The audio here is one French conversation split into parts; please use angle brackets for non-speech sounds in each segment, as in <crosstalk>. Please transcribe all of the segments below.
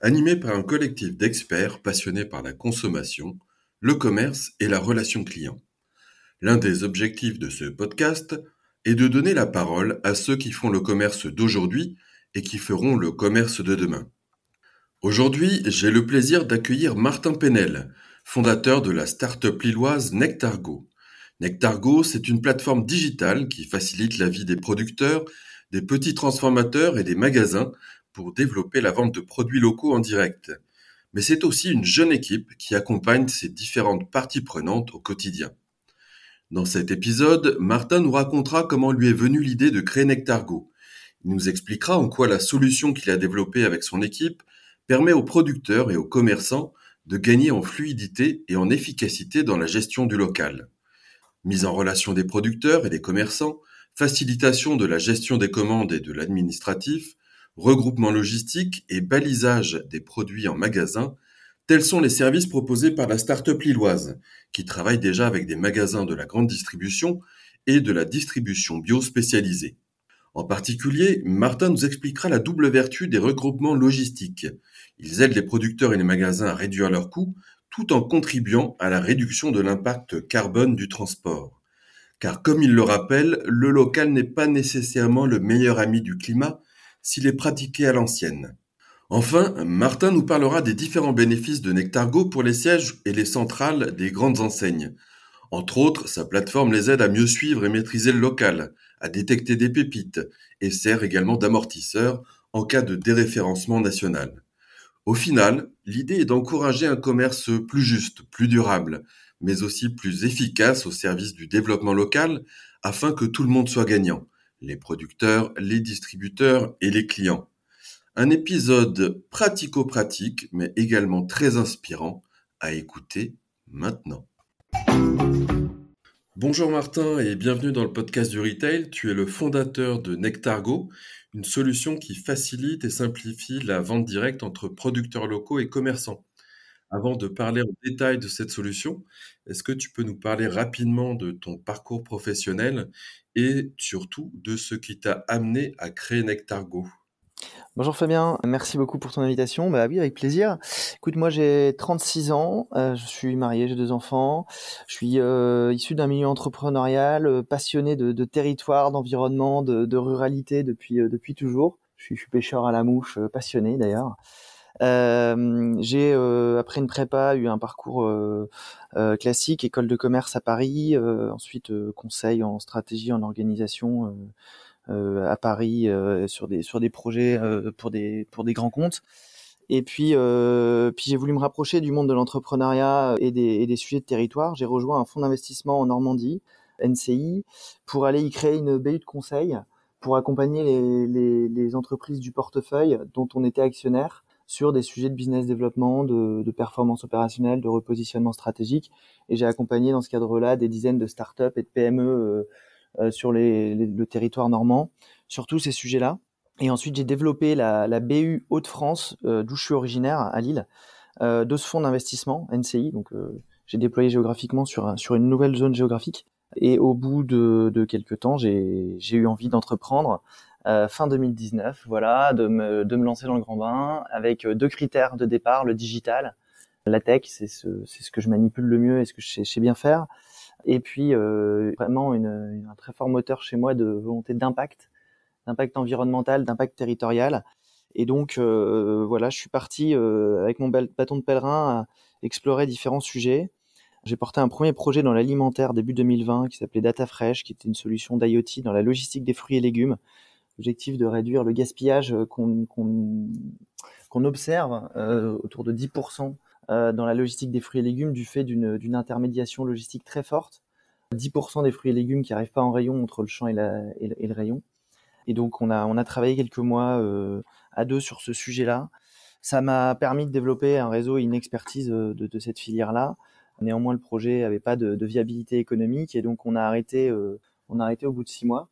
animé par un collectif d'experts passionnés par la consommation, le commerce et la relation client. L'un des objectifs de ce podcast est de donner la parole à ceux qui font le commerce d'aujourd'hui et qui feront le commerce de demain. Aujourd'hui, j'ai le plaisir d'accueillir Martin Penel, fondateur de la start-up lilloise Nectargo. Nectargo, c'est une plateforme digitale qui facilite la vie des producteurs, des petits transformateurs et des magasins pour développer la vente de produits locaux en direct. Mais c'est aussi une jeune équipe qui accompagne ces différentes parties prenantes au quotidien. Dans cet épisode, Martin nous racontera comment lui est venue l'idée de créer Nectargo. Il nous expliquera en quoi la solution qu'il a développée avec son équipe permet aux producteurs et aux commerçants de gagner en fluidité et en efficacité dans la gestion du local. Mise en relation des producteurs et des commerçants, facilitation de la gestion des commandes et de l'administratif, regroupement logistique et balisage des produits en magasin, tels sont les services proposés par la start-up lilloise, qui travaille déjà avec des magasins de la grande distribution et de la distribution bio spécialisée. En particulier, Martin nous expliquera la double vertu des regroupements logistiques. Ils aident les producteurs et les magasins à réduire leurs coûts tout en contribuant à la réduction de l'impact carbone du transport. Car comme il le rappelle, le local n'est pas nécessairement le meilleur ami du climat, s'il est pratiqué à l'ancienne. Enfin, Martin nous parlera des différents bénéfices de Nectargo pour les sièges et les centrales des grandes enseignes. Entre autres, sa plateforme les aide à mieux suivre et maîtriser le local, à détecter des pépites, et sert également d'amortisseur en cas de déréférencement national. Au final, l'idée est d'encourager un commerce plus juste, plus durable, mais aussi plus efficace au service du développement local afin que tout le monde soit gagnant les producteurs, les distributeurs et les clients. Un épisode pratico-pratique, mais également très inspirant à écouter maintenant. Bonjour Martin et bienvenue dans le podcast du retail. Tu es le fondateur de Nectargo, une solution qui facilite et simplifie la vente directe entre producteurs locaux et commerçants. Avant de parler en détail de cette solution, est-ce que tu peux nous parler rapidement de ton parcours professionnel et surtout de ce qui t'a amené à créer Nectargo Bonjour Fabien, merci beaucoup pour ton invitation. Bah oui, avec plaisir. Écoute, moi j'ai 36 ans, euh, je suis marié, j'ai deux enfants, je suis euh, issu d'un milieu entrepreneurial, euh, passionné de, territoire, d'environnement, de, ruralité depuis, depuis toujours. Je suis, je suis, pêcheur à la mouche, passionné d'ailleurs. J'ai après une prépa eu un parcours classique, école de commerce à Paris, ensuite conseil en stratégie, en organisation euh, à Paris euh, sur des sur des projets euh, pour des pour des grands comptes. Et puis, puis j'ai voulu me rapprocher du monde de l'entrepreneuriat et des, et des sujets de territoire. J'ai rejoint un fonds d'investissement en Normandie, NCI, pour aller y créer une BU de conseil pour accompagner les, les, entreprises du portefeuille dont on était actionnaire sur des sujets de business développement, de, de performance opérationnelle, de repositionnement stratégique. Et j'ai accompagné dans ce cadre-là des dizaines de startups et de PME euh, sur le territoire normand, sur tous ces sujets-là. Et ensuite, j'ai développé la, la BU Hauts-de-France, euh, d'où je suis originaire, à Lille, euh, de ce fonds d'investissement, NCI. Donc, j'ai déployé géographiquement sur, sur une nouvelle zone géographique. Et au bout de, de quelques temps, j'ai eu envie d'entreprendre euh, fin 2019, voilà, de me, lancer dans le grand bain avec deux critères de départ, le digital, la tech, c'est ce, que je manipule le mieux et ce que je sais, bien faire, et puis euh, vraiment un très fort moteur chez moi de volonté d'impact, d'impact environnemental, d'impact territorial. Et donc euh, voilà, je suis parti euh, avec mon bâton de pèlerin à explorer différents sujets. J'ai porté un premier projet dans l'alimentaire début 2020 qui s'appelait Data Fresh, qui était une solution d'IoT dans la logistique des fruits et légumes. Objectif de réduire le gaspillage qu'on qu'on observe euh, autour de 10% euh, dans la logistique des fruits et légumes du fait d'une intermédiation logistique très forte. 10% des fruits et légumes qui n'arrivent pas en rayon entre le champ et, le, rayon. Et donc on a, travaillé quelques mois euh, à deux sur ce sujet-là. Ça m'a permis de développer un réseau et une expertise de, cette filière-là. Néanmoins, le projet n'avait pas de, viabilité économique et donc on a arrêté au bout de six mois.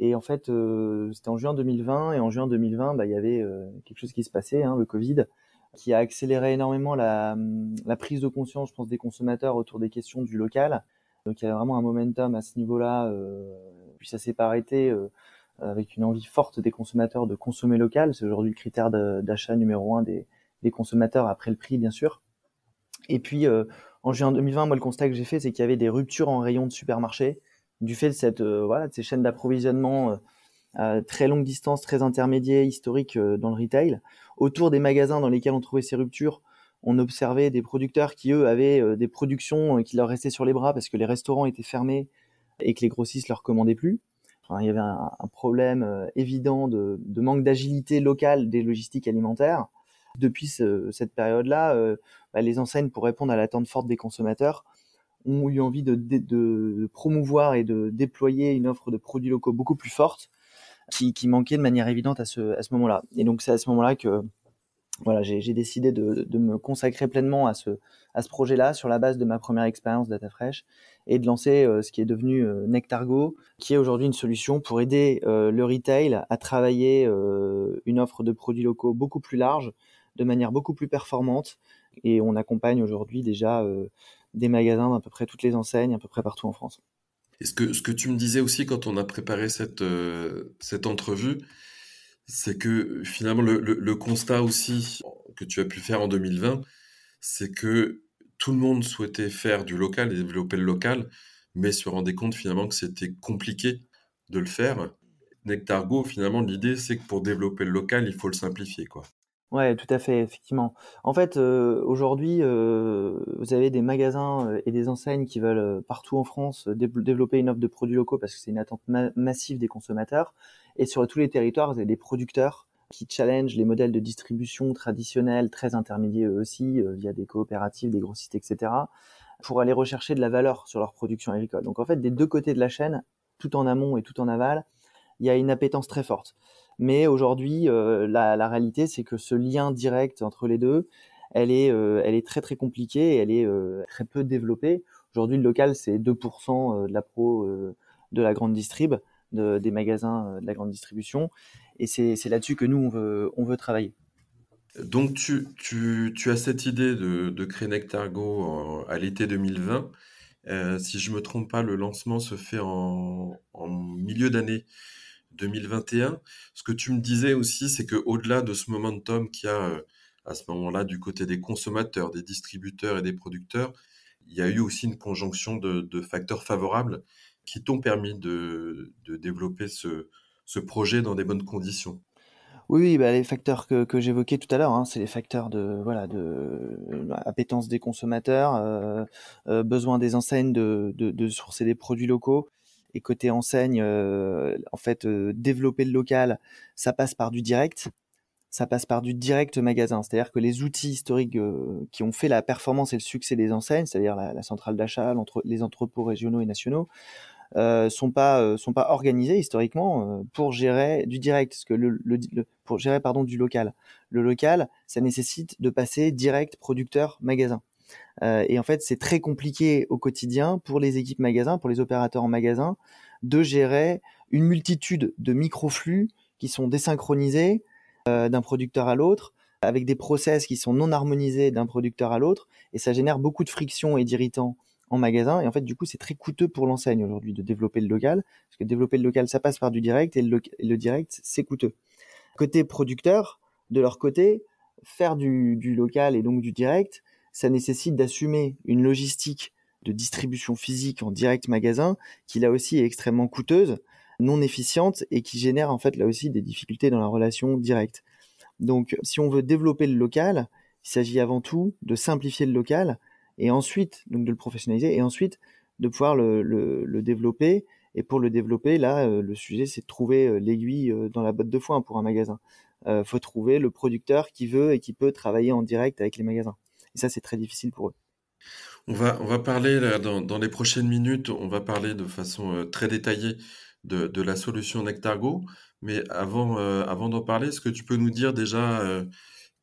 Et en fait, c'était en juin 2020 et en juin 2020, bah, il y avait quelque chose qui se passait, hein, le Covid, qui a accéléré énormément la, la, prise de conscience, je pense, des consommateurs autour des questions du local. Donc il y a vraiment un momentum à ce niveau-là. Euh, puis ça s'est pas arrêté euh, avec une envie forte des consommateurs de consommer local. C'est aujourd'hui le critère d'achat numéro un des, consommateurs après le prix, bien sûr. Et puis euh, en juin 2020, moi le constat que j'ai fait, c'est qu'il y avait des ruptures en rayon de supermarché du fait de cette euh, voilà de ces chaînes d'approvisionnement à très longue distance, très intermédiaire, historique dans le retail. Autour des magasins dans lesquels on trouvait ces ruptures, on observait des producteurs qui, eux, avaient euh, des productions euh, qui leur restaient sur les bras parce que les restaurants étaient fermés et que les grossistes leur commandaient plus. il y avait un, problème euh, évident de, manque d'agilité locale des logistiques alimentaires. Depuis cette période-là, bah, les enseignes, pour répondre à l'attente forte des consommateurs, ont eu envie de, promouvoir et de déployer une offre de produits locaux beaucoup plus forte qui, manquait de manière évidente à ce, moment-là. Et donc c'est à ce moment-là que voilà, j'ai décidé de, me consacrer pleinement à ce, à ce projet-là sur la base de ma première expérience DataFresh et de lancer euh, ce qui est devenu euh, Nectargo, qui est aujourd'hui une solution pour aider euh, le retail à travailler une offre de produits locaux beaucoup plus large, de manière beaucoup plus performante. Et on accompagne aujourd'hui déjà des magasins d'à peu près toutes les enseignes, à peu près partout en France. Et ce que, ce que tu me disais aussi quand on a préparé cette, cette entrevue, c'est que finalement le, constat aussi que tu as pu faire en 2020, c'est que tout le monde souhaitait faire du local et développer le local, mais se rendait compte finalement que c'était compliqué de le faire. Nectargo, finalement, l'idée, c'est que pour développer le local, il faut le simplifier, quoi. Ouais, tout à fait, effectivement. En fait, euh, aujourd'hui, euh, vous avez des magasins euh, et des enseignes qui veulent partout en France développer une offre de produits locaux parce que c'est une attente massive des consommateurs. Et sur tous les territoires, vous avez des producteurs qui challengent les modèles de distribution traditionnels, très intermédiaires eux aussi, euh, via des coopératives, des grossistes, etc., pour aller rechercher de la valeur sur leur production agricole. Donc en fait, des deux côtés de la chaîne, tout en amont et tout en aval, il y a une appétence très forte. Mais aujourd'hui, euh, la, réalité, c'est que ce lien direct entre les deux, elle est, euh, elle est très très compliquée elle est très peu développée. Aujourd'hui, le local, c'est 2% de la pro de la grande distrib des magasins euh, de la grande distribution. Et c'est là-dessus que nous, on veut, on veut travailler. Donc, tu, tu, tu as cette idée de, de créer Nectargo à l'été 2020. Euh, si je me trompe pas, le lancement se fait en milieu d'année 2021. Ce que tu me disais aussi, c'est que au-delà de ce momentum qu'il y a euh, à ce moment-là du côté des consommateurs, des distributeurs et des producteurs, il y a eu aussi une conjonction de, facteurs favorables qui t'ont permis de, développer ce, projet dans des bonnes conditions oui, bah, les facteurs que, j'évoquais tout à l'heure, hein, c'est les facteurs de voilà de euh, appétence des consommateurs, euh, besoin des enseignes de, de, sourcer des produits locaux. Et côté enseigne, euh, en fait, euh, développer le local, ça passe par du direct, ça passe par du direct magasin. C'est-à-dire que les outils historiques qui ont fait la performance et le succès des enseignes, c'est-à-dire la, centrale d'achat, les entrepôts régionaux et nationaux, euh, sont pas euh, organisés historiquement euh, pour gérer du direct, pour gérer pardon du local. Le local, ça nécessite de passer direct producteur magasin. Euh, et en fait, c'est très compliqué au quotidien pour les équipes magasins, pour les opérateurs en magasin, de gérer une multitude de microflux qui sont désynchronisés d'un producteur à l'autre, avec des process qui sont non harmonisés d'un producteur à l'autre, et ça génère beaucoup de frictions et d'irritants en magasin. Et en fait, du coup, c'est très coûteux pour l'enseigne aujourd'hui de développer le local, parce que développer le local, ça passe par du direct, et le, direct, c'est coûteux. Côté producteur, de leur côté, faire du, local et donc du direct, ça nécessite d'assumer une logistique de distribution physique en direct magasin, qui là aussi est extrêmement coûteuse, non efficiente et qui génère en fait là aussi des difficultés dans la relation directe. Donc, si on veut développer le local, il s'agit avant tout de simplifier le local et ensuite donc de le professionnaliser et ensuite de pouvoir le, développer. Et pour le développer, là, euh, le sujet, c'est de trouver euh, l'aiguille euh, dans la botte de foin pour un magasin. Euh, faut trouver le producteur qui veut et qui peut travailler en direct avec les magasins. Et ça, c'est très difficile pour eux. On va, on va parler là, dans, dans, les prochaines minutes, on va parler de façon très détaillée de, de, la solution Nectargo. Mais avant, avant d'en parler, est-ce que tu peux nous dire déjà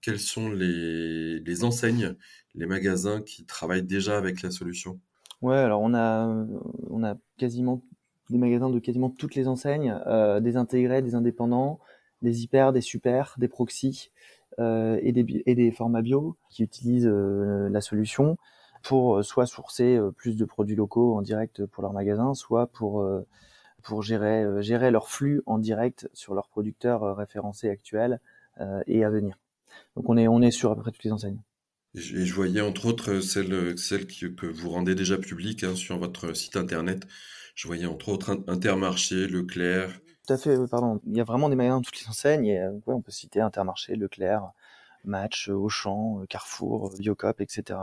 quelles sont les, les enseignes, les magasins qui travaillent déjà avec la solution? Ouais, alors on a, on a quasiment des magasins de quasiment toutes les enseignes, euh, des intégrés, des indépendants, des hyper, des super, des proxys euh, et, des, et formats bio qui utilisent euh, la solution pour soit sourcer plus de produits locaux en direct pour leur magasin, soit pour gérer leur flux en direct sur leurs producteurs référencés actuels et à venir. Donc on est on est sur à peu près toutes les enseignes. Et je voyais entre autres celle, celle que vous rendez déjà publique hein, sur votre site internet. Je voyais entre autres Intermarché, Leclerc. Tout à fait, pardon. Il y a vraiment des magasins dans toutes les enseignes. Et, euh, on peut citer Intermarché, Leclerc, Match, Auchan, Carrefour, Biocop, etc.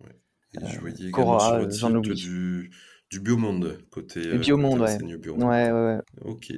Ouais. Et je voyais sur votre site du, du Biomonde, côté Biomonde, ouais. Biomonde. ouais. Ouais, ouais. Ok.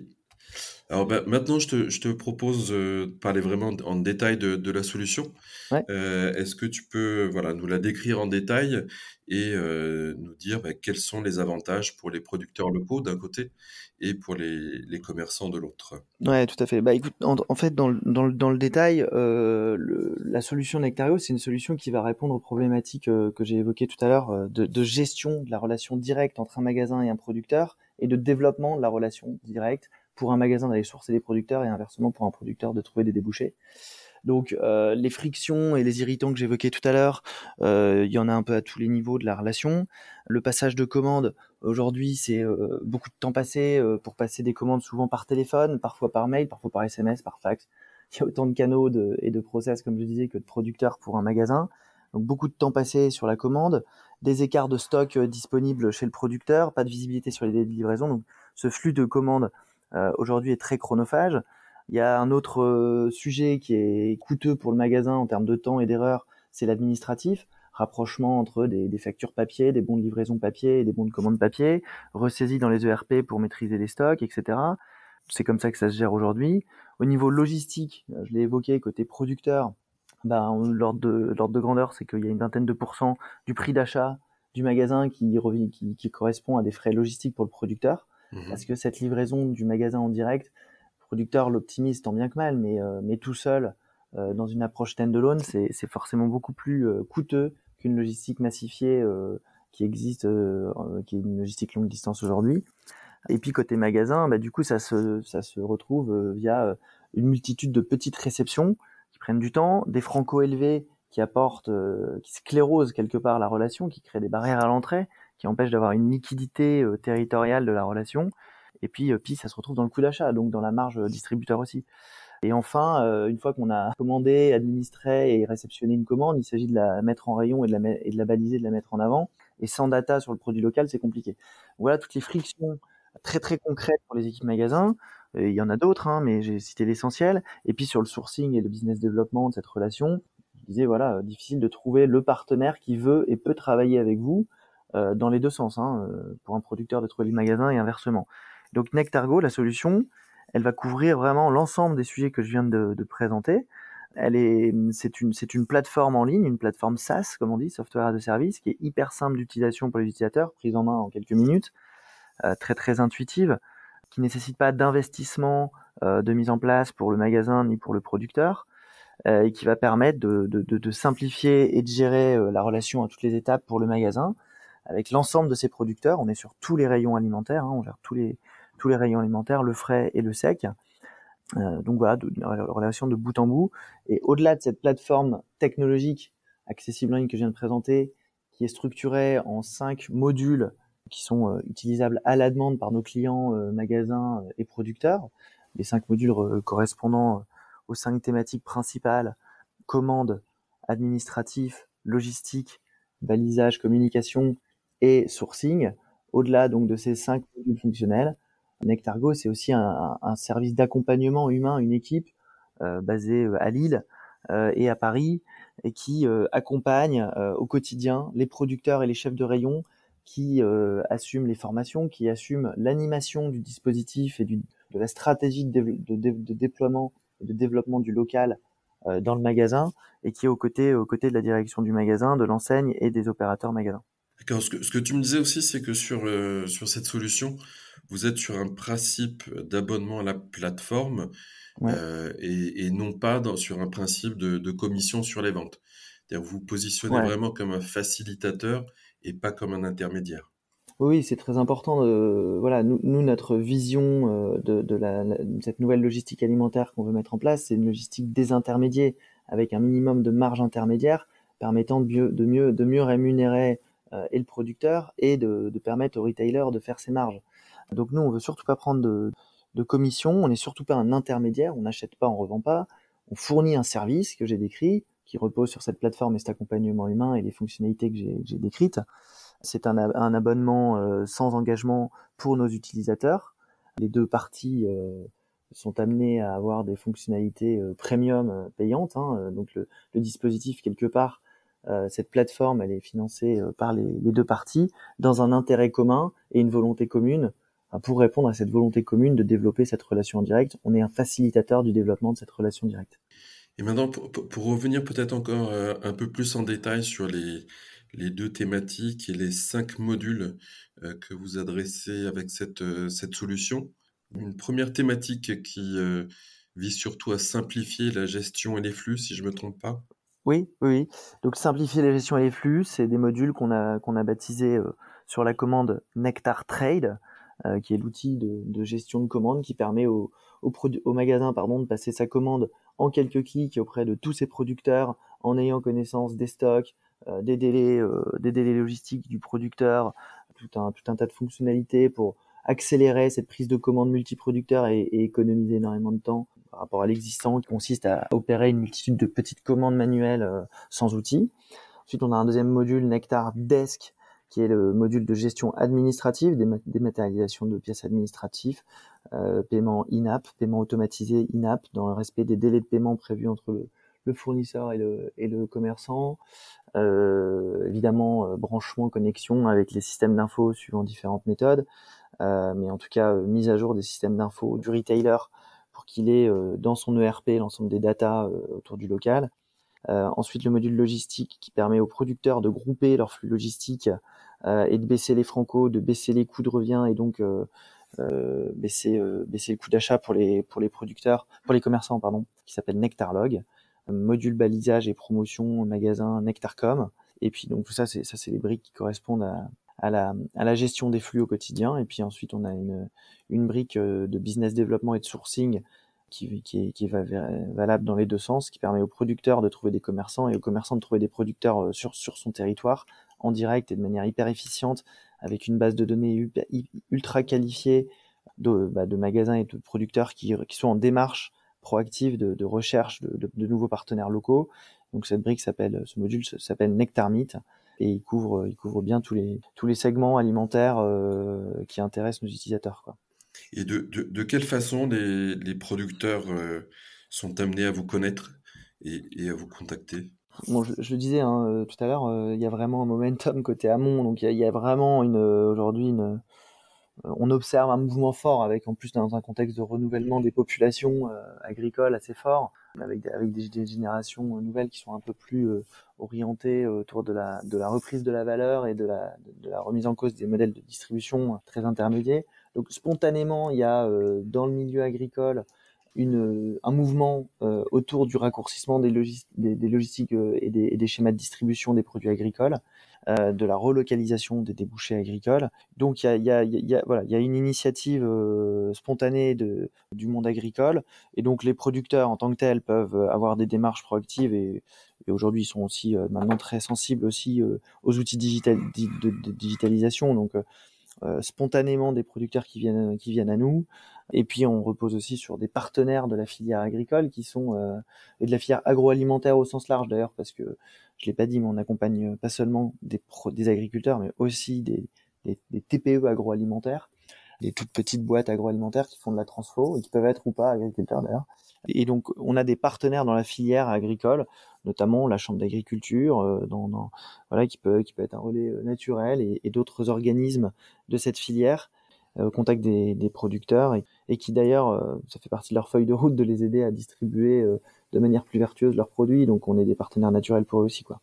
Alors bah, maintenant, je te, je te propose euh, de parler vraiment en détail de, de la solution. Ouais. Euh, Est-ce que tu peux voilà, nous la décrire en détail et euh, nous dire bah, quels sont les avantages pour les producteurs locaux d'un côté et pour les, les commerçants de l'autre? Ouais, tout à fait. Bah, écoute, en, en fait, dans, dans, dans, le détail, le, la solution Nectario, c'est une solution qui va répondre aux problématiques que j'ai évoquées tout à l'heure de, de gestion de la relation directe entre un magasin et un producteur et de développement de la relation directe pour un magasin d'aller sourcer des producteurs et inversement pour un producteur de trouver des débouchés. Donc euh, les frictions et les irritants que j'évoquais tout à l'heure, euh, il y en a un peu à tous les niveaux de la relation. Le passage de commandes, aujourd'hui, c'est euh, beaucoup de temps passé pour passer des commandes souvent par téléphone, parfois par mail, parfois par SMS, par fax. Il y a autant de canaux de, et de process, comme je disais, que de producteurs pour un magasin. Donc beaucoup de temps passé sur la commande, des écarts de stock disponibles chez le producteur, pas de visibilité sur les délais de livraison. Donc ce flux de commandes aujourd'hui est très chronophage. Il y a un autre euh, sujet qui est coûteux pour le magasin en termes de temps et d'erreur, c'est l'administratif rapprochement entre des, factures papier, des bons de livraison papier et des bons de commande papier, ressaisis dans les ERP pour maîtriser les stocks, etc. C'est comme ça que ça se gère aujourd'hui. Au niveau logistique, euh, je l'ai évoqué, côté producteur, ben, l'ordre de, grandeur, c'est qu'il y a une vingtaine de pourcents du prix d'achat du magasin qui, correspond à des frais logistiques pour le producteur. Mmh. Parce que cette livraison du magasin en direct, producteur l'optimise tant bien que mal, mais, euh, mais tout seul, euh, dans une approche stand-alone, c'est forcément beaucoup plus euh, coûteux qu'une logistique massifiée qui existe, qui est une logistique longue distance aujourd'hui. Et puis côté magasin, bah, du coup, ça se, ça se retrouve via une multitude de petites réceptions qui prennent du temps, des francos élevés qui apportent, qui sclérosent quelque part la relation, qui créent des barrières à l'entrée, qui empêche d'avoir une liquidité euh, territoriale de la relation. Et puis, euh, puis ça se retrouve dans le coût d'achat, donc dans la marge euh, distributeur aussi. Et enfin, une fois qu'on a commandé, administré et réceptionné une commande, il s'agit de la mettre en rayon et de la, et de la baliser, de la mettre en avant. Et sans data sur le produit local, c'est compliqué. Voilà toutes les frictions très très concrètes pour les équipes magasins. il y en a d'autres, hein, mais j'ai cité l'essentiel. Et puis sur le sourcing et le business développement de cette relation, je disais voilà, difficile de trouver le partenaire qui veut et peut travailler avec vous euh, dans les deux sens, hein, euh, pour un producteur de trouver le magasin et inversement. Donc Nectargo, la solution, elle va couvrir vraiment l'ensemble des sujets que je viens de, de présenter. Elle est, c'est une, c'est une plateforme en ligne, une plateforme SaaS, comme on dit, software a service, qui est hyper simple d'utilisation pour les utilisateurs, prise en main en quelques minutes, euh, très très intuitive, qui nécessite pas d'investissement de mise en place pour le magasin ni pour le producteur, et qui va permettre de, de, de, de, simplifier et de gérer la relation à toutes les étapes pour le magasin, avec l'ensemble de ces producteurs. On est sur tous les rayons alimentaires, hein, on gère tous les, tous les rayons alimentaires, le frais et le sec. Euh, donc voilà, une relation de bout en bout. Et au-delà de cette plateforme technologique accessible en ligne que je viens de présenter, qui est structurée en cinq modules qui sont euh, utilisables à la demande par nos clients, euh, magasins et producteurs, les cinq modules correspondant aux cinq thématiques principales commande, administratif, logistique, balisage, communication et sourcing. Au-delà donc de ces cinq modules fonctionnels, Nectargo c'est aussi un, un service d'accompagnement humain, une équipe euh, basée euh, à Lille euh, et à Paris et qui euh, accompagne euh, au quotidien les producteurs et les chefs de rayon qui assument les formations, qui assument l'animation du dispositif et du, de la stratégie de, de, de, déploiement et de développement du local dans le magasin et qui est aux côtés, aux côtés de la direction du magasin, de l'enseigne et des opérateurs magasins. D'accord. Ce que, ce que tu me disais aussi, c'est que sur, euh, sur cette solution, vous êtes sur un principe d'abonnement à la plateforme euh, et, non pas sur un principe de, commission sur les ventes. Vous vous positionnez vraiment comme un facilitateur et pas comme un intermédiaire. Oui, c'est très important. voilà, nous, notre vision euh, de, cette nouvelle logistique alimentaire qu'on veut mettre en place, c'est une logistique désintermédiée avec un minimum de marge intermédiaire permettant de mieux, de mieux, de mieux rémunérer et le producteur et de, permettre au retailer de faire ses marges. Donc nous, on veut surtout pas prendre de, de commission, on n'est surtout pas un intermédiaire, on n'achète pas, on revend pas, on fournit un service que j'ai décrit, qui repose sur cette plateforme et cet accompagnement humain et les fonctionnalités que j'ai décrites. C'est un, abonnement euh, sans engagement pour nos utilisateurs. Les deux parties euh, sont amenées à avoir des fonctionnalités euh, premium payantes. Hein, donc le, dispositif quelque part, cette plateforme, est financée par les, deux parties dans un intérêt commun et une volonté commune pour répondre à cette volonté commune de développer cette relation en direct. On est un facilitateur du développement de cette relation directe. Et maintenant, pour, revenir peut-être encore euh, un peu plus en détail sur les, deux thématiques et les cinq modules euh, que vous adressez avec euh, cette solution. Une première thématique qui vise surtout à simplifier la gestion et les flux, si je ne me trompe pas. Oui, oui, Donc simplifier la gestion et les flux, c'est des modules qu'on a, qu'on a baptisés sur la commande Nectar Trade. Euh, qui est l'outil de, gestion de commande qui permet au, au, magasin pardon, de passer sa commande en quelques clics auprès de tous ses producteurs en ayant connaissance des stocks, euh, des, délais, euh, des délais logistiques du producteur, tout un, tout un tas de fonctionnalités pour accélérer cette prise de commande multiproducteur et, et économiser énormément de temps par rapport à l'existant qui consiste à opérer une multitude de petites commandes manuelles sans outils. Ensuite, on a un deuxième module Nectar Desk qui est le module de gestion administrative, dématérialisation de pièces administratives, euh, paiement in-app, paiement automatisé in-app dans le respect des délais de paiement prévus entre le, fournisseur et le, et le commerçant. Euh, évidemment, euh, branchement, connexion avec les systèmes d'infos suivant différentes méthodes, euh, mais en tout cas, mise à jour des systèmes d'infos du retailer pour qu'il ait dans son ERP l'ensemble des datas autour du local. ensuite, le module logistique qui permet aux producteurs de grouper leur flux logistique euh, et de baisser les francos, de baisser les coûts de revient et donc euh, euh, baisser baisser le coût d'achat pour les pour les producteurs, pour les commerçants pardon, qui s'appelle Nectarlog, module balisage et promotion magasin Nectarcom. Et puis donc tout ça c'est ça c'est les briques qui correspondent à, à la, gestion des flux au quotidien. Et puis ensuite, on a une, brique de business development et de sourcing qui, qui, est, qui est valable dans les deux sens, qui permet aux producteurs de trouver des commerçants et aux commerçants de trouver des producteurs sur, sur son territoire en direct et de manière hyper efficiente avec une base de données ultra qualifiée de, bah, de magasins et de producteurs qui, qui, sont en démarche proactive de, recherche de, nouveaux partenaires locaux. Donc cette brique s'appelle, ce module s'appelle Nectarmeet et il couvre, il couvre bien tous les, tous les segments alimentaires euh, qui intéressent nos utilisateurs. Quoi. Et de, de, de quelle façon les, les producteurs euh, sont amenés à vous connaître et, et à vous contacter? Bon, je, je, le disais hein, euh, tout à l'heure, euh, il y a vraiment un momentum côté amont, donc il y, y, a vraiment une aujourd'hui une on observe un mouvement fort avec en plus dans un contexte de renouvellement des populations agricoles assez fort, avec, des, avec des, générations nouvelles qui sont un peu plus orientées autour de la, de la reprise de la valeur et de la, de la remise en cause des modèles de distribution très intermédiaires. Donc spontanément, il y a dans le milieu agricole une, un mouvement euh, autour du raccourcissement des, des, logistiques euh, et, des, schémas de distribution des produits agricoles, euh, de la relocalisation des débouchés agricoles. Donc il y a, y, a, y, a, une initiative euh, spontanée du monde agricole, et donc les producteurs en tant que tels peuvent avoir des démarches proactives et, aujourd'hui ils sont aussi maintenant très sensibles aussi aux outils digital, de, digitalisation. Donc euh, spontanément des producteurs qui viennent qui viennent à nous et puis on repose aussi sur des partenaires de la filière agricole qui sont euh, et de la filière agroalimentaire au sens large d'ailleurs parce que je l'ai pas dit mais on accompagne pas seulement des agriculteurs mais aussi des, des, TPE agroalimentaires des toutes petites boîtes agroalimentaires qui font de la transfo et qui peuvent être ou pas agriculteurs d'ailleurs. Et donc, on a des partenaires dans la filière agricole, notamment la chambre d'agriculture, euh, qui peut, qui peut être un relais euh, naturel, et, d'autres organismes de cette filière euh, au contact des, producteurs, et, qui d'ailleurs, ça fait partie de leur feuille de route de les aider à distribuer de manière plus vertueuse leurs produits. Donc, on est des partenaires naturels pour eux aussi, quoi.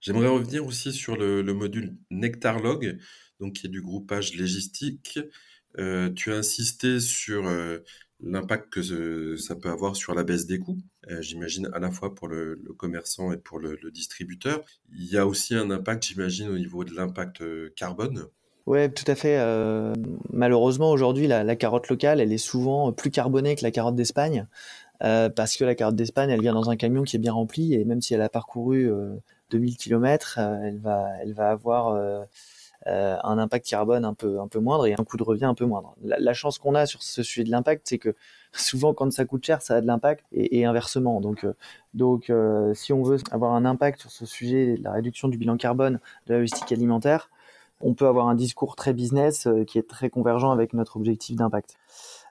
J'aimerais revenir aussi sur le, le module Nectarlog, donc qui est du groupage logistique. Euh, tu as insisté sur l'impact que ça peut avoir sur la baisse des coûts, j'imagine à la fois pour le, commerçant et pour le, distributeur. Il y a aussi un impact, j'imagine, au niveau de l'impact carbone. Oui, tout à fait. malheureusement, aujourd'hui, la, la, carotte locale, elle est souvent plus carbonée que la carotte d'Espagne. Euh, parce que la carotte d'Espagne, elle vient dans un camion qui est bien rempli et même si elle a parcouru 2000 euh, km, euh, elle va, elle va avoir un impact carbone un peu, un peu moindre et un coût de revient un peu moindre. La, chance qu'on a sur ce sujet de l'impact, c'est que <laughs> souvent quand ça coûte cher, ça a de l'impact et, inversement. Donc, donc si on veut avoir un impact sur ce sujet de la réduction du bilan carbone de la logistique alimentaire, on peut avoir un discours très business qui est très convergent avec notre objectif d'impact.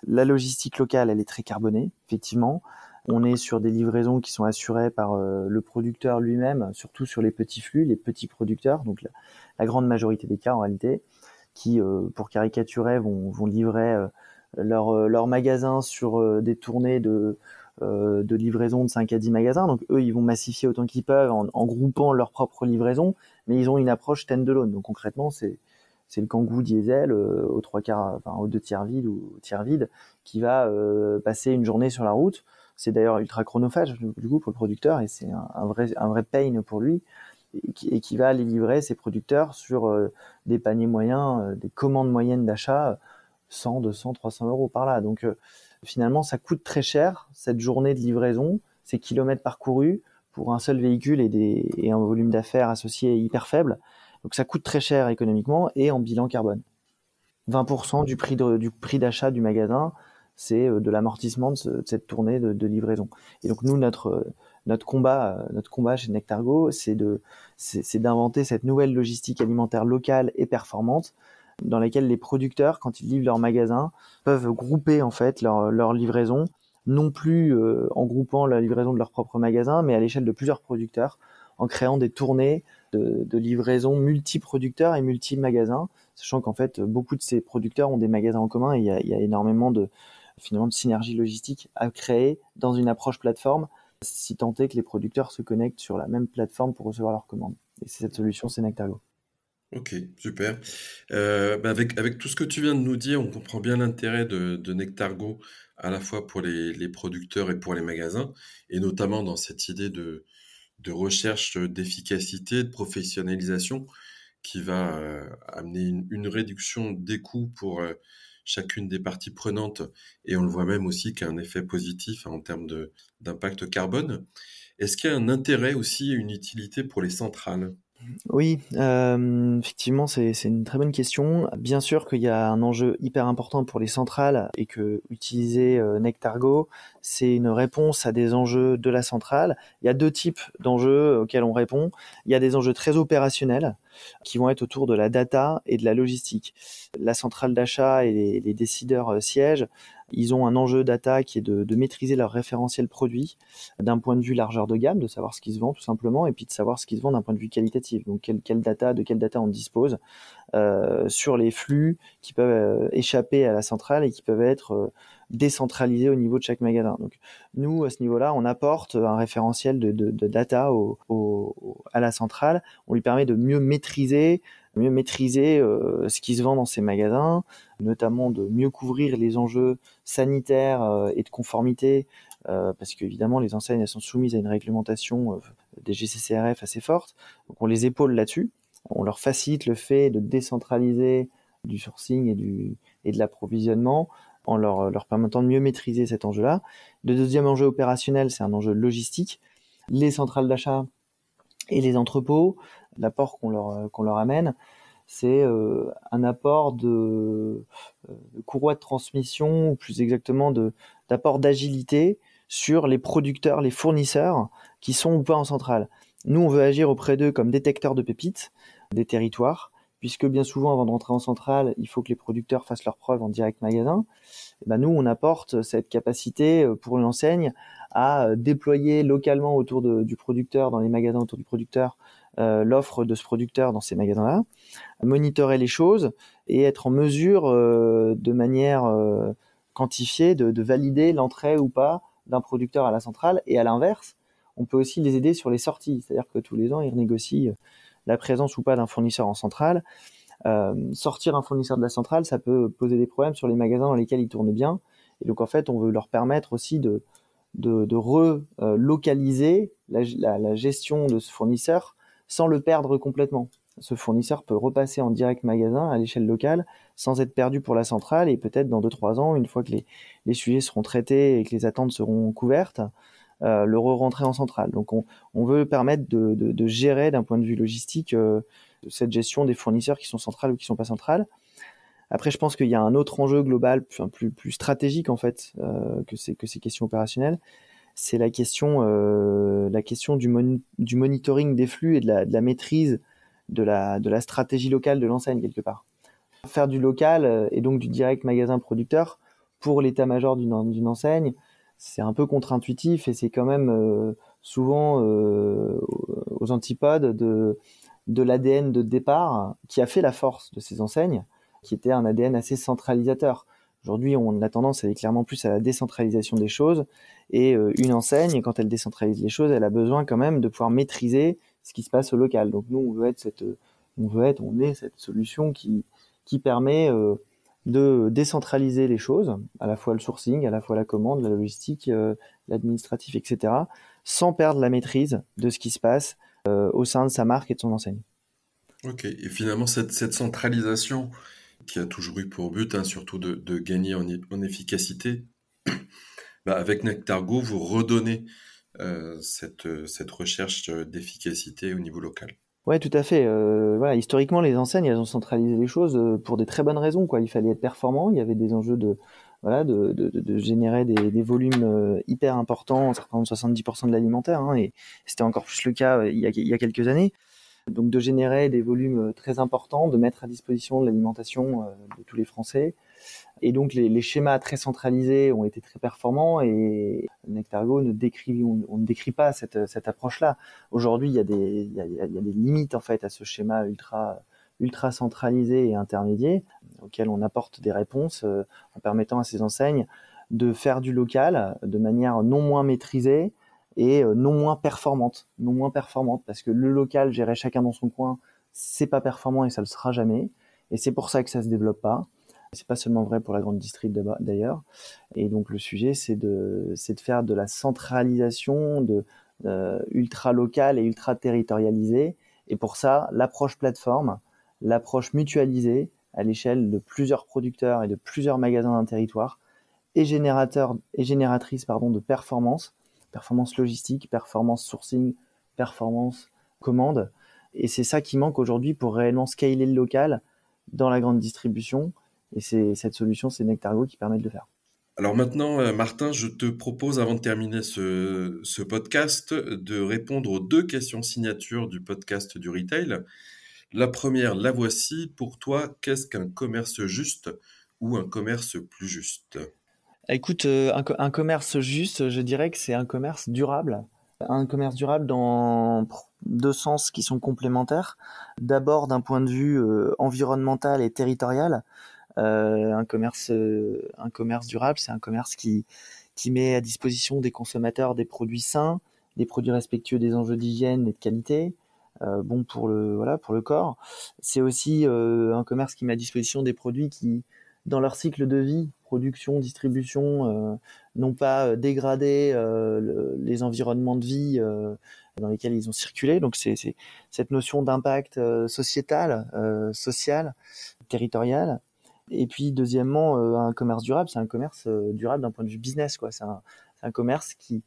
La logistique locale, elle est très carbonée, effectivement. On est sur des livraisons qui sont assurées par euh, le producteur lui-même, surtout sur les petits flux, les petits producteurs, donc la, grande majorité des cas en réalité, qui, euh, pour caricaturer, vont, livrer euh, leur, leur magasin sur des tournées de, de livraison de 5 à 10 magasins. Donc eux, ils vont massifier autant qu'ils peuvent en, groupant leurs propres livraisons, mais ils ont une approche stand-alone. Donc concrètement, c'est c'est le Kangoo diesel euh, aux trois quarts, enfin aux deux tiers vide ou au tiers vide, qui va euh, passer une journée sur la route. C'est d'ailleurs ultra chronophage du coup pour le producteur et c'est un, vrai un vrai pain pour lui et qui, va aller livrer ses producteurs sur euh, des paniers moyens, des commandes moyennes d'achat 100, 200, 300 euros par là. Donc finalement ça coûte très cher cette journée de livraison, ces kilomètres parcourus pour un seul véhicule et, un volume d'affaires associé hyper faible. Donc ça coûte très cher économiquement et en bilan carbone. 20% du prix d'achat du magasin, c'est euh, de l'amortissement de, cette tournée de, livraison. Et donc nous notre notre combat euh, notre combat chez Nectargo, c'est d'inventer cette nouvelle logistique alimentaire locale et performante dans laquelle les producteurs quand ils livrent leur magasin peuvent grouper en fait leur livraison non plus en groupant la livraison de leur propre magasin mais à l'échelle de plusieurs producteurs en créant des tournées de, livraison multi-producteurs et multi-magasins, sachant qu'en fait, beaucoup de ces producteurs ont des magasins en commun et il y a, énormément de, finalement, de à créer dans une approche plateforme, si tant est que les producteurs se connectent sur la même plateforme pour recevoir leurs commandes. Et cette solution, c'est. Ok, super. Euh, bah, avec, avec tout ce que tu viens de nous dire, on comprend bien l'intérêt de, Nectargo à la fois pour les, producteurs et pour les magasins, et notamment dans cette idée de, de recherche d'efficacité, de professionnalisation qui va euh, amener une, réduction des coûts pour euh, chacune des parties prenantes et on le voit même aussi qu'il y a un effet positif en termes d'impact carbone. Est-ce qu'il y a un intérêt aussi, une utilité pour les centrales? Oui, euh, effectivement, c'est une très bonne question. Bien sûr qu'il y a un enjeu hyper important pour les centrales et que utiliser euh, Nectargo, c'est une réponse à des enjeux de la centrale. Il y a deux types d'enjeux auxquels on répond. Il y a des enjeux très opérationnels qui vont être autour de la data et de la logistique. La centrale d'achat et les, décideurs euh, siègent ils ont un enjeu data qui est de, maîtriser leur référentiel produit d'un point de vue largeur de gamme, de savoir ce qui se vend tout simplement, et puis de savoir ce qui se vend d'un point de vue qualitatif. Donc quelle, data, de quelle data on dispose euh, sur les flux qui peuvent euh, échapper à la centrale et qui peuvent être euh, décentralisés au niveau de chaque magasin. Donc nous, à ce niveau-là, on apporte un référentiel de, data à la centrale. On lui permet de mieux maîtriser mieux maîtriser euh, ce qui se vend dans ces magasins, notamment de mieux couvrir les enjeux sanitaires euh, et de conformité, euh, parce qu'évidemment les enseignes sont soumises à une réglementation des GCCRF assez forte, donc on les épaule là-dessus, on leur facilite le fait de décentraliser du sourcing et, du, et de l'approvisionnement en leur, leur permettant de mieux maîtriser cet enjeu-là. Le deuxième enjeu opérationnel, c'est un enjeu logistique. Les centrales d'achat et les entrepôts l'apport qu'on leur, euh, qu'on leur amène, c'est euh, un apport de, euh, de, courroie de transmission, ou plus exactement d'apport d'agilité sur les producteurs, les fournisseurs qui sont ou pas en centrale. Nous, on veut agir auprès d'eux comme détecteurs de pépites des territoires, puisque bien souvent, avant de rentrer en centrale, il faut que les producteurs fassent leurs preuves en direct magasin. Et ben nous, on apporte cette capacité pour l'enseigne à déployer localement autour du producteur, dans les magasins autour du producteur, euh, l'offre de ce producteur dans ces magasins-là, monitorer les choses et être en mesure euh, de manière euh, quantifiée de, valider l'entrée ou pas d'un producteur à la centrale. Et à l'inverse, on peut aussi les aider sur les sorties, c'est-à-dire que tous les ans ils renégocient la présence ou pas d'un fournisseur en centrale. Sortir un fournisseur de la centrale, ça peut poser des problèmes sur les magasins dans lesquels ils tournent bien. Et donc en fait, on veut leur permettre aussi de, de, relocaliser la, gestion de ce fournisseur sans le perdre complètement. Ce fournisseur peut repasser en direct magasin à l'échelle locale sans être perdu pour la centrale et peut-être dans 2-3 ans, une fois que les, les, sujets seront traités et que les attentes seront couvertes, euh, le re-rentrer en centrale. Donc on, on veut permettre de, de, gérer d'un point de vue logistique euh, cette gestion des fournisseurs qui sont centrales ou qui sont pas centrales. Après, je pense qu'il y a un autre enjeu global, plus, plus, stratégique en fait, euh, que, que ces questions opérationnelles. C'est la question, euh, la question du, monitoring des flux et de la, maîtrise de la, stratégie locale de l'enseigne quelque part. Faire du local euh, et donc du direct magasin producteur pour l'état-major d'une, enseigne, c'est un peu contre-intuitif et c'est quand même euh, souvent aux antipodes de, de l'ADN de départ qui a fait la force de ces enseignes qui était un ADN assez centralisateur. Aujourd'hui, on a tendance à aller clairement plus à la décentralisation des choses. Et euh, une enseigne, quand elle décentralise les choses, elle a besoin quand même de pouvoir maîtriser ce qui se passe au local. Donc nous, on veut être cette, on veut être, on est cette solution qui qui permet euh, de décentraliser les choses, à la fois le sourcing, à la fois la commande, la logistique, euh, l'administratif, etc., sans perdre la maîtrise de ce qui se passe au sein de sa marque et de son enseigne. Ok, et finalement cette, cette centralisation, qui a toujours eu pour but, hein, surtout de, gagner en, efficacité. <coughs> bah, avec Nectargo, vous redonnez euh, cette, cette recherche d'efficacité au niveau local. Ouais, tout à fait. Euh, voilà, historiquement, les enseignes, elles ont centralisé les choses euh, pour des très bonnes raisons. Il fallait être performant. Il y avait des enjeux de, voilà, de, générer des, volumes euh, hyper importants, ça représente 70% de l'alimentaire, hein, et c'était encore plus le cas il y a quelques années donc de générer des volumes euh, très importants, de mettre à disposition de l'alimentation euh, de tous les Français. Et donc les, schémas très centralisés ont été très performants et Nectargo ne décrit, on, ne décrit pas cette, cette approche-là. Aujourd'hui, il y, a des, il, y a, des limites en fait à ce schéma ultra ultra centralisé et intermédiaire auquel on apporte des réponses euh, en permettant à ces enseignes de faire du local de manière non moins maîtrisée, et euh, non moins performante, non moins performante parce que le local gérer chacun dans son coin, c'est pas performant et ça le sera jamais et c'est pour ça que ça se développe pas. C'est pas seulement vrai pour la grande distrib d'ailleurs. Et donc le sujet c'est de c'est de faire de la centralisation de euh, ultra locale et ultra territorialisée et pour ça l'approche plateforme, l'approche mutualisée à l'échelle de plusieurs producteurs et de plusieurs magasins d'un territoire et générateur et génératrice pardon de performance performance logistique, performance sourcing, performance commande. Et c'est ça qui manque aujourd'hui pour réellement scaler le local dans la grande distribution. Et c'est cette solution, c'est Nectargo qui permet de le faire. Alors maintenant, euh, Martin, je te propose, avant de terminer ce, ce, podcast, de répondre aux deux questions signatures du podcast du retail. La première, la voici. Pour toi, qu'est-ce qu'un commerce juste ou un commerce plus juste? Écoute, euh, un, commerce juste, je dirais que c'est un commerce durable. Un commerce durable dans deux sens qui sont complémentaires. D'abord d'un point de vue euh, environnemental et territorial. Euh, un commerce, durable, c'est un commerce qui qui met à disposition des consommateurs des produits sains, des produits respectueux des enjeux d'hygiène et de qualité, euh, bon pour le voilà pour le corps. C'est aussi un commerce qui met à disposition des produits qui dans leur cycle de vie, production, distribution, euh, n'ont pas euh, dégradé euh, les environnements de vie dans lesquels ils ont circulé. Donc c'est cette notion d'impact sociétal, social, territorial. Et puis deuxièmement, un commerce durable, c'est un commerce durable d'un point de vue business. quoi. C'est un, commerce qui,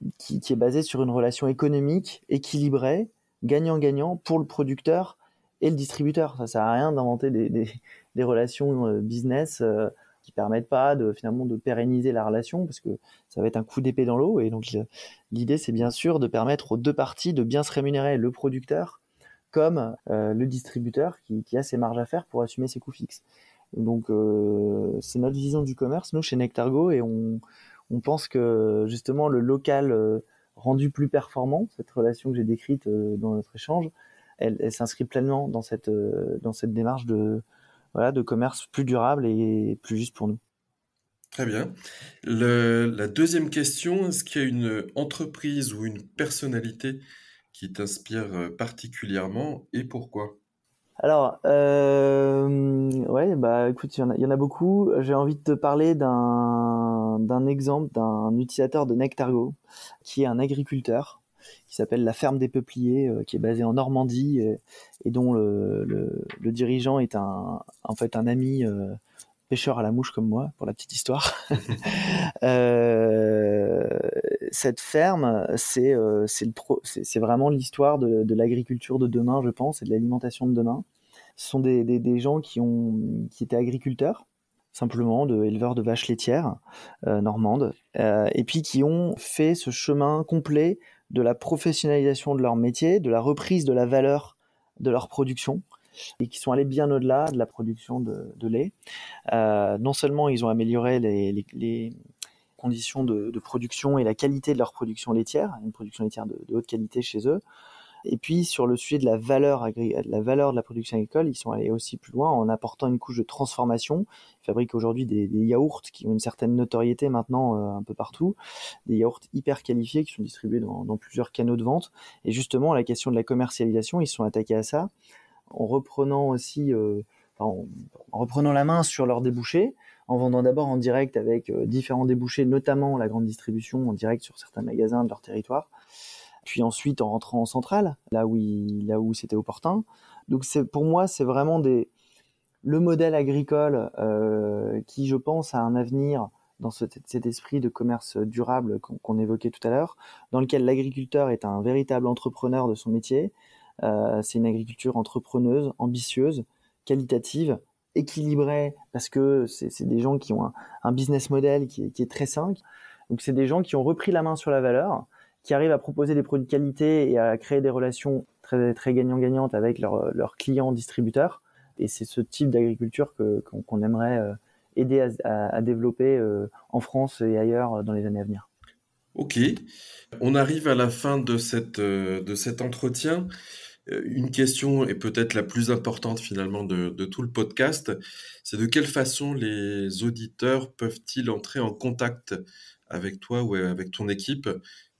est basé sur une relation économique équilibrée, gagnant-gagnant pour le producteur et le distributeur. Ça sert à rien d'inventer des, relations business permettent pas de finalement de pérenniser la relation parce que ça va être un coup d'épée dans l'eau et donc l'idée c'est bien sûr de permettre aux deux parties de bien se rémunérer le producteur comme euh, le distributeur qui, qui, a ses marges à faire pour assumer ses coûts fixes. Donc euh, c'est notre vision du commerce nous chez Nectargo et on, on pense que justement le local euh, rendu plus performant, cette relation que j'ai décrite dans notre échange, elle, elle s'inscrit pleinement dans cette dans cette démarche de voilà, de commerce plus durable et plus juste pour nous. Très bien. Le, la deuxième question, est-ce qu'il y a une entreprise ou une personnalité qui t'inspire particulièrement et pourquoi? Alors, euh, ouais, bah écoute, il y, en a beaucoup. J'ai envie de te parler d'un exemple d'un utilisateur de Nectargo qui est un agriculteur qui s'appelle la ferme des Peupliers, euh, qui est basée en Normandie et, dont le, le, dirigeant est un, en fait un ami euh, pêcheur à la mouche comme moi, pour la petite histoire. <laughs> euh, cette ferme, c'est euh, vraiment l'histoire de, de l'agriculture de demain, je pense, et de l'alimentation de demain. Ce sont des, des, des, gens qui, ont, qui étaient agriculteurs, simplement, de éleveurs de vaches laitières euh, normandes, et puis qui ont fait ce chemin complet de la professionnalisation de leur métier, de la reprise de la valeur de leur production, et qui sont allés bien au-delà de la production de, lait. Euh, non seulement ils ont amélioré les, conditions de, production et la qualité de leur production laitière, une production laitière de, haute qualité chez eux. Et puis sur le sujet de la valeur, la valeur de la production agricole, ils sont allés aussi plus loin en apportant une couche de transformation. Ils fabriquent aujourd'hui des, yaourts qui ont une certaine notoriété maintenant euh, un peu partout, des yaourts hyper qualifiés qui sont distribués dans, plusieurs canaux de vente. Et justement, la question de la commercialisation, ils sont attaqués à ça en reprenant aussi, euh, en, reprenant la main sur leurs débouchés, en vendant d'abord en direct avec euh, différents débouchés, notamment la grande distribution en direct sur certains magasins de leur territoire, puis ensuite en rentrant en centrale, là où où c'était opportun. Donc pour moi c'est vraiment des le modèle agricole euh, qui je pense a un avenir dans cet, esprit de commerce durable qu'on qu évoquait tout à l'heure, dans lequel l'agriculteur est un véritable entrepreneur de son métier, euh, c'est une agriculture entrepreneuse, ambitieuse, qualitative, équilibrée, parce que c'est des gens qui ont un, business model qui est, qui est, très sain. Donc c'est des gens qui ont repris la main sur la valeur, qui arrivent à proposer des produits de qualité et à créer des relations très, très gagnant-gagnantes avec leurs leur clients distributeurs. Et c'est ce type d'agriculture qu'on qu aimerait euh, aider à, à, développer euh, en France et ailleurs dans les années à venir. Ok, on arrive à la fin de, cette, de cet entretien. Euh, une question est peut-être la plus importante finalement de, de tout le podcast, c'est de quelle façon les auditeurs peuvent-ils entrer en contact avec toi ou avec ton équipe?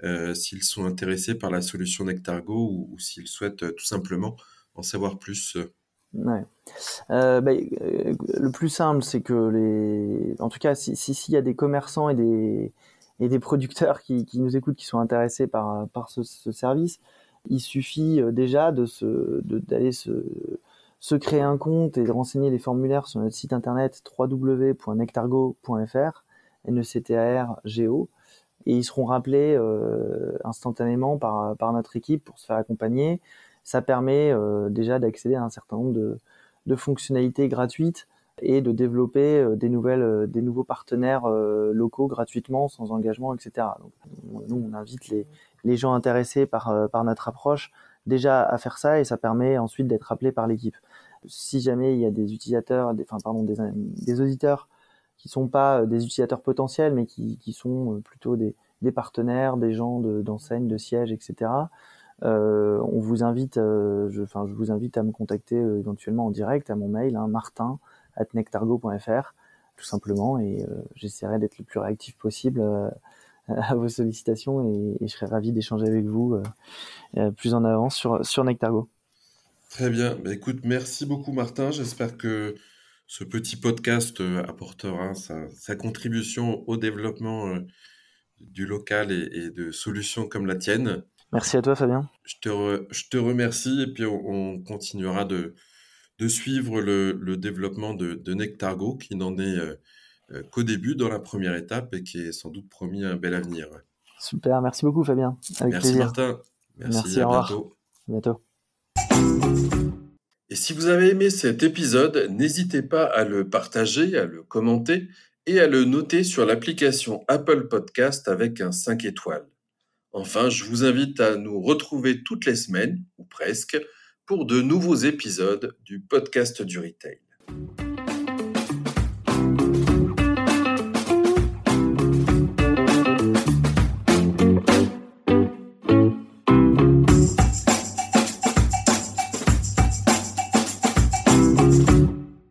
Euh, s'ils sont intéressés par la solution Nectargo ou, s'ils souhaitent euh, tout simplement en savoir plus. Euh, bah, le plus simple, c'est que les, en tout cas, si s'il si, y a des commerçants et des et des producteurs qui, qui nous écoutent, qui sont intéressés par par ce, ce service, il suffit déjà de se, d'aller se, se créer un compte et de renseigner les formulaires sur notre site internet www.nectargo.fr, N-E-C-T-A-R-G-O, et ils seront rappelés euh, instantanément par, par notre équipe pour se faire accompagner. Ça permet euh, déjà d'accéder à un certain nombre de, de fonctionnalités gratuites et de développer euh, des nouvelles, euh, des nouveaux partenaires euh, locaux gratuitement, sans engagement, etc. Donc, nous, on invite les, les gens intéressés par, par notre approche déjà à faire ça et ça permet ensuite d'être appelé par l'équipe. Si jamais il y a des utilisateurs, enfin pardon, des, des auditeurs qui sont pas des utilisateurs potentiels, mais qui, qui sont plutôt des, des partenaires, des gens d'enseignes, de, de sièges, etc. Euh, on vous invite, euh, je, enfin, je vous invite à me contacter euh, éventuellement en direct à mon mail, hein, martin nectargo.fr, tout simplement, et euh, j'essaierai d'être le plus réactif possible euh, à vos sollicitations et, je serai ravi d'échanger avec vous euh, plus en avance sur, sur Nectargo. Très bien. Bah, écoute, merci beaucoup Martin. J'espère que ce petit podcast apportera sa, sa contribution au développement du local et, et, de solutions comme la tienne. Merci à toi Fabien. Je te, re, je te remercie et puis on, on continuera de, de suivre le, le développement de, de, Nectargo qui n'en est euh, qu'au début dans la première étape et qui est sans doute promis un bel avenir. Super, merci beaucoup Fabien. Avec merci plaisir. Martin. Merci, merci à bientôt. À bientôt. Et si vous avez aimé cet épisode, n'hésitez pas à le partager, à le commenter et à le noter sur l'application Apple Podcast avec un 5 étoiles. Enfin, je vous invite à nous retrouver toutes les semaines, ou presque, pour de nouveaux épisodes du podcast du retail.